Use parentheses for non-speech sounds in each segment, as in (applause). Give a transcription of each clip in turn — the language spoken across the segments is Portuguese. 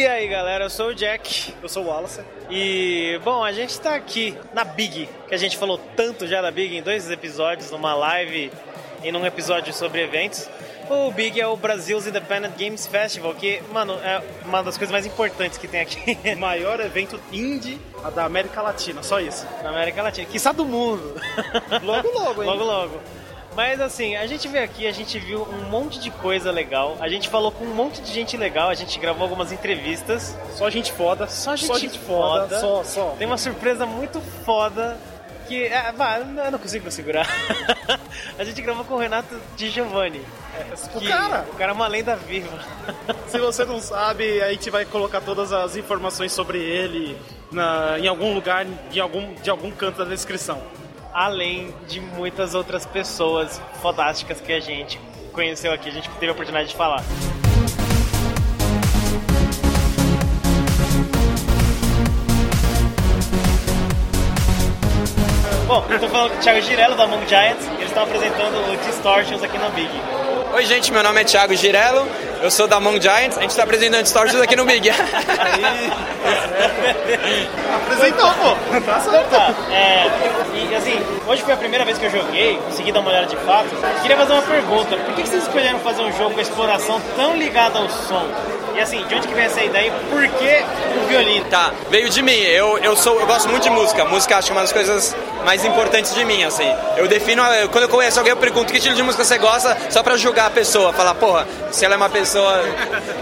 galera, eu sou o Jack. Eu sou o Wallace. E, bom, a gente tá aqui na Big, que a gente falou tanto já da Big em dois episódios, numa live e num episódio sobre eventos. O Big é o Brasil's Independent Games Festival, que, mano, é uma das coisas mais importantes que tem aqui O maior evento indie da América Latina, só isso. na América Latina, que do mundo. Logo, logo, hein? Logo, logo. Mas assim, a gente veio aqui, a gente viu um monte de coisa legal, a gente falou com um monte de gente legal, a gente gravou algumas entrevistas. Só gente foda. Só gente foda. Só, só. Tem uma surpresa muito foda que. É, vá, eu não consigo segurar. (laughs) a gente gravou com o Renato Di Giovanni. O que- cara, O cara é uma lenda viva. (laughs) se você não sabe, a gente vai colocar todas as informações sobre ele na, em algum lugar, em algum, de algum canto da descrição. Além de muitas outras pessoas fodásticas que a gente conheceu aqui, a gente teve a oportunidade de falar. Bom, eu falando com o Thiago Girello da Among Giants e eles estão apresentando o Distortions aqui na Big. Oi, gente, meu nome é Thiago Girello, eu sou da Among Giants, a gente está apresentando Distortions aqui no Big. (laughs) Apresentou, pô. Tá certo. Tá, é, e assim, hoje foi a primeira vez que eu joguei, consegui dar uma olhada de fato. Queria fazer uma pergunta: por que vocês escolheram fazer um jogo com a exploração tão ligada ao som? E assim, de onde que vem essa ideia e por que o violino? Tá, veio de mim. Eu, eu sou, eu gosto muito de música. Música acho que é uma das coisas mais importantes de mim, assim. Eu defino, quando eu conheço alguém, eu pergunto que estilo de música você gosta, só pra julgar a pessoa, falar, porra, se ela é uma pessoa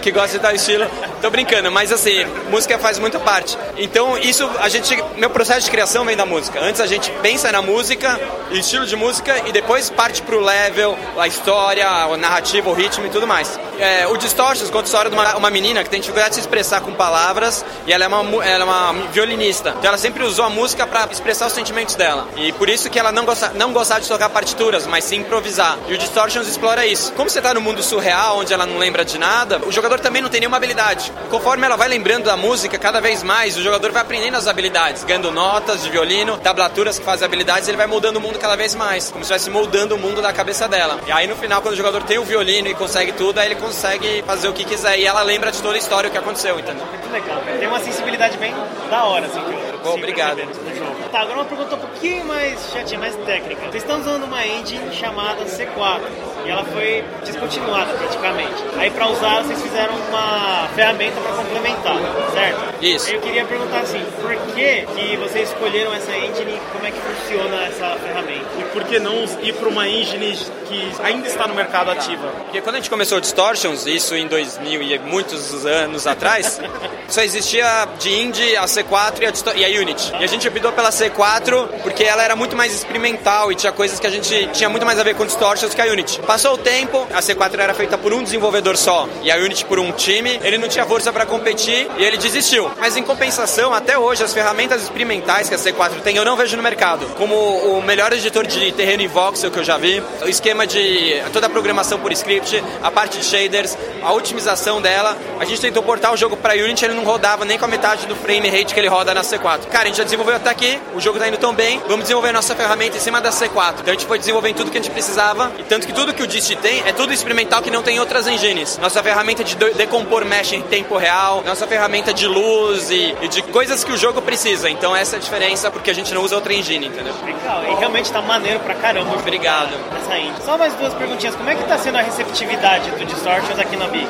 que gosta de tal estilo, tô brincando, mas assim, música faz muita parte. Então, isso a gente, meu processo de criação vem da música. Antes a gente pensa na música, estilo de música e depois parte pro level, a história, a narrativa, o ritmo e tudo mais. É, o Distortions conta a história de uma, uma menina que tem dificuldade de se expressar com palavras e ela é uma, ela é uma violinista. Então ela sempre usou a música para expressar os sentimentos dela. E por isso que ela não, gosta, não gostava de tocar partituras, mas sim improvisar. E o Distortions explora isso. Como você tá no mundo surreal, onde ela não lembra de nada, o jogador também não tem nenhuma habilidade. Conforme ela vai lembrando da música, cada vez mais o jogador vai aprendendo as habilidades, ganhando notas de violino, tablaturas que fazem habilidades, ele vai moldando o mundo cada vez mais, como se estivesse moldando o mundo da cabeça dela. E aí no final, quando o jogador tem o violino e consegue tudo, aí ele consegue fazer o que quiser. E ela lembra de toda a história o que aconteceu, entendeu? Muito legal, tem uma sensibilidade bem da hora, assim, que eu Bom, obrigado. jogo. Tá, agora uma pergunta um pouquinho mais chatinha, mais técnica. Vocês estão usando uma engine chamada C4 e ela foi descontinuada praticamente. Aí pra usar vocês fizeram uma ferramenta pra complementar, certo? Isso. Eu queria perguntar assim, por que que vocês escolheram essa engine e como é que funciona essa ferramenta? E por que não ir para uma engine que ainda está no mercado ativa? Porque quando a gente começou o Distortions, isso em 2000 e muitos anos atrás, (laughs) só existia de indie a C4 e a, e a Unity. E a gente optou pela C4 porque ela era muito mais experimental e tinha coisas que a gente tinha muito mais a ver com Distortions que a Unity. Passou o tempo, a C4 era feita por um desenvolvedor só e a Unity por um time, ele não tinha força para competir e ele desistiu. Mas em compensação, até hoje, as ferramentas experimentais que a C4 tem eu não vejo no mercado. Como o melhor editor de terreno em voxel que eu já vi, o esquema de toda a programação por script, a parte de shaders, a otimização dela. A gente tentou portar o jogo para Unity, ele não rodava nem com a metade do frame rate que ele roda na C4. Cara, a gente já desenvolveu até aqui, o jogo tá indo tão bem, vamos desenvolver nossa ferramenta em cima da C4. Então a gente foi desenvolvendo tudo que a gente precisava, e tanto que tudo que o Dist tem é tudo experimental que não tem em outras engines. Nossa ferramenta de decompor mesh em tempo real, nossa ferramenta de luz e, e de coisas que o jogo precisa. Então essa é a diferença, porque a gente não usa outra engine, entendeu? Legal, e realmente tá maneiro pra caramba. Obrigado. Essa indie. Só mais duas perguntinhas. Como é que tá sendo a receptividade do Distortions aqui na Big?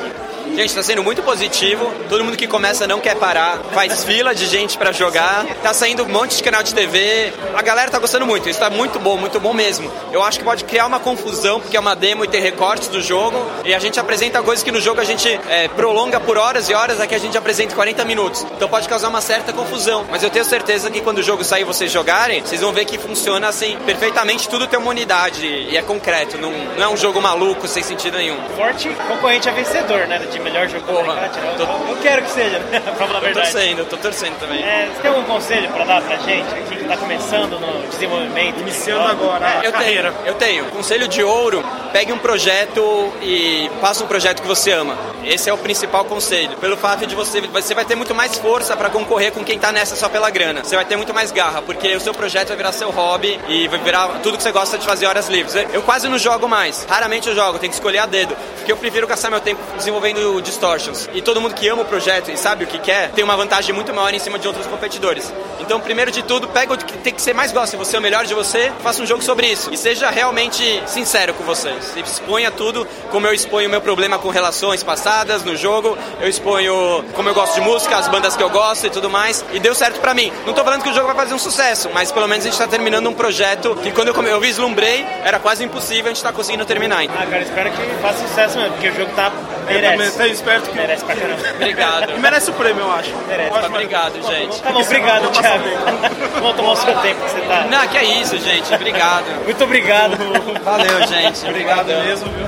Gente, está sendo muito positivo. Todo mundo que começa não quer parar. Faz fila de gente pra jogar. Tá saindo um monte de canal de TV. A galera tá gostando muito. Isso tá muito bom, muito bom mesmo. Eu acho que pode criar uma confusão, porque é uma demo e ter recortes do jogo. E a gente apresenta coisas que no jogo a gente é, prolonga por horas e horas, aqui a gente apresenta em 40 minutos. Então pode causar uma certa confusão. Mas eu tenho certeza que quando o jogo sair e vocês jogarem, vocês vão ver que funciona assim perfeitamente. Tudo tem uma unidade e é concreto. Não, não é um jogo maluco sem sentido nenhum. Forte concorrente a vencedor, né? De melhor jogo Porra, tô- eu quero que seja, né? (laughs) pra falar a Tô verdade. torcendo, tô torcendo também. É, você tem algum conselho pra dar pra gente aqui que tá começando no desenvolvimento? Iniciando agora. É, Eu tenho, eu tenho. Conselho de ouro, pegue um projeto e faça um projeto que você ama. Esse é o principal conselho. Pelo fato de você, você vai ter muito mais força para concorrer com quem tá nessa só pela grana. Você vai ter muito mais garra, porque o seu projeto vai virar seu hobby e vai virar tudo que você gosta de fazer horas livres. Eu quase não jogo mais. Raramente eu jogo, tenho que escolher a dedo. Porque eu prefiro gastar meu tempo desenvolvendo do Distortions. E todo mundo que ama o projeto e sabe o que quer, tem uma vantagem muito maior em cima de outros competidores. Então, primeiro de tudo, pega o que tem que ser mais gosta. Se você é o melhor de você, faça um jogo sobre isso. E seja realmente sincero com vocês. Exponha tudo, como eu exponho o meu problema com relações passadas no jogo, eu exponho como eu gosto de música, as bandas que eu gosto e tudo mais. E deu certo pra mim. Não tô falando que o jogo vai fazer um sucesso, mas pelo menos a gente tá terminando um projeto que quando eu, come... eu vislumbrei, era quase impossível, a gente tá conseguindo terminar. Ah, cara, espero que faça sucesso mesmo, porque o jogo tá. Merece. Também esperto que. Merece pra caramba. Obrigado. E merece o prêmio, eu acho. Merece. Acho Obrigado, gente. Tá bom, obrigado, Thiago. (laughs) Vamos tomar o seu tempo que você tá. Não, que é isso, gente. Obrigado. Muito obrigado. (laughs) Valeu, gente. Obrigado Obrigadão. mesmo, viu?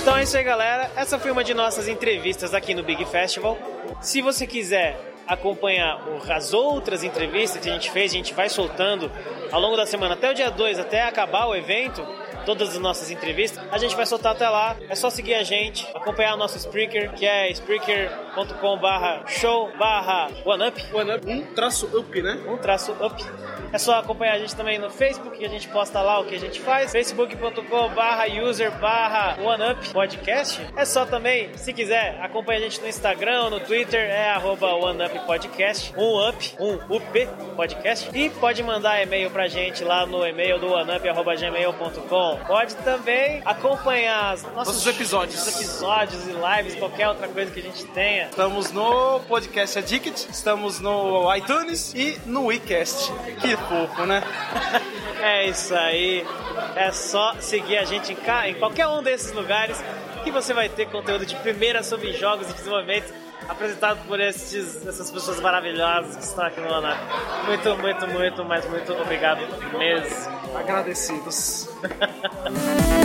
Então é isso aí, galera. Essa foi uma de nossas entrevistas aqui no Big Festival. Se você quiser acompanhar as outras entrevistas que a gente fez, a gente vai soltando ao longo da semana, até o dia 2, até acabar o evento, todas as nossas entrevistas, a gente vai soltar até lá. É só seguir a gente, acompanhar o nosso Spreaker, que é spreaker.com barra show barra oneup, Um traço up, né? um traço up. É só acompanhar a gente também no Facebook, que a gente posta lá o que a gente faz. facebook.com barra user barra oneup podcast. É só também, se quiser, acompanha a gente no Instagram, no Twitter, é arroba oneup podcast, um up, um up podcast. E pode mandar e-mail pra gente lá no e-mail do oneup.gmail.com. Pode também acompanhar os nossos Nossos episódios. episódios e lives, qualquer outra coisa que a gente tenha. Estamos no Podcast Addict, estamos no iTunes e no WeCast. Que fofo, né? (laughs) É isso aí. É só seguir a gente em, ca- em qualquer um desses lugares que você vai ter conteúdo de primeira sobre jogos e desenvolvimento apresentado por esses, essas pessoas maravilhosas que estão aqui no Anap. Muito, muito, muito, mas muito obrigado mesmo. Agradecidos. (laughs)